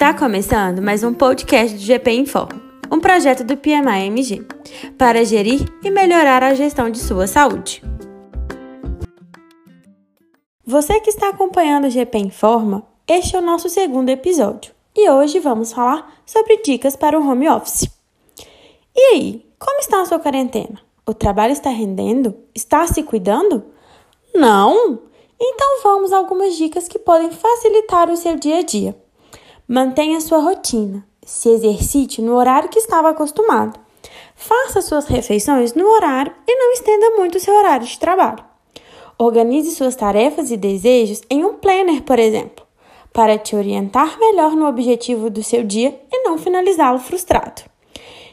Está começando mais um podcast do GP Informa, um projeto do PMI-MG, para gerir e melhorar a gestão de sua saúde. Você que está acompanhando o GP Informa, este é o nosso segundo episódio e hoje vamos falar sobre dicas para o home office. E aí, como está a sua quarentena? O trabalho está rendendo? Está se cuidando? Não? Então vamos a algumas dicas que podem facilitar o seu dia a dia. Mantenha sua rotina. Se exercite no horário que estava acostumado. Faça suas refeições no horário e não estenda muito seu horário de trabalho. Organize suas tarefas e desejos em um planner, por exemplo, para te orientar melhor no objetivo do seu dia e não finalizá-lo frustrado.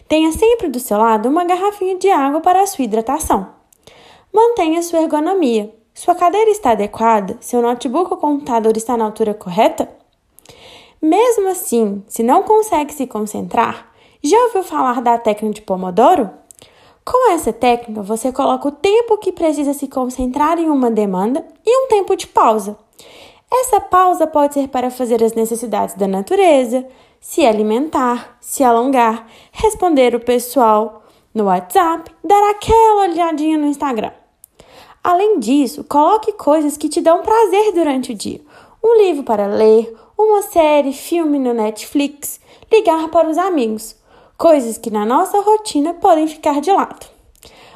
Tenha sempre do seu lado uma garrafinha de água para a sua hidratação. Mantenha sua ergonomia. Sua cadeira está adequada? Seu notebook ou computador está na altura correta? Mesmo assim, se não consegue se concentrar, já ouviu falar da técnica de Pomodoro? Com essa técnica, você coloca o tempo que precisa se concentrar em uma demanda e um tempo de pausa. Essa pausa pode ser para fazer as necessidades da natureza, se alimentar, se alongar, responder o pessoal no WhatsApp, dar aquela olhadinha no Instagram. Além disso, coloque coisas que te dão prazer durante o dia. Um livro para ler, uma série, filme no Netflix, ligar para os amigos, coisas que na nossa rotina podem ficar de lado.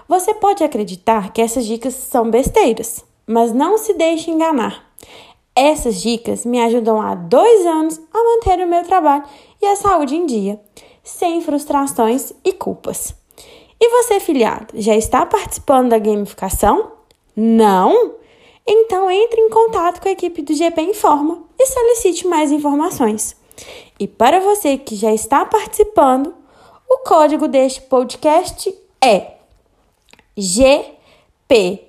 Você pode acreditar que essas dicas são besteiras, mas não se deixe enganar. Essas dicas me ajudam há dois anos a manter o meu trabalho e a saúde em dia, sem frustrações e culpas. E você, filiado, já está participando da gamificação? Não? Então entre em contato com a equipe do GP Informa e solicite mais informações. E para você que já está participando, o código deste podcast é GPF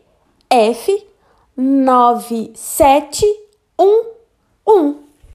9711.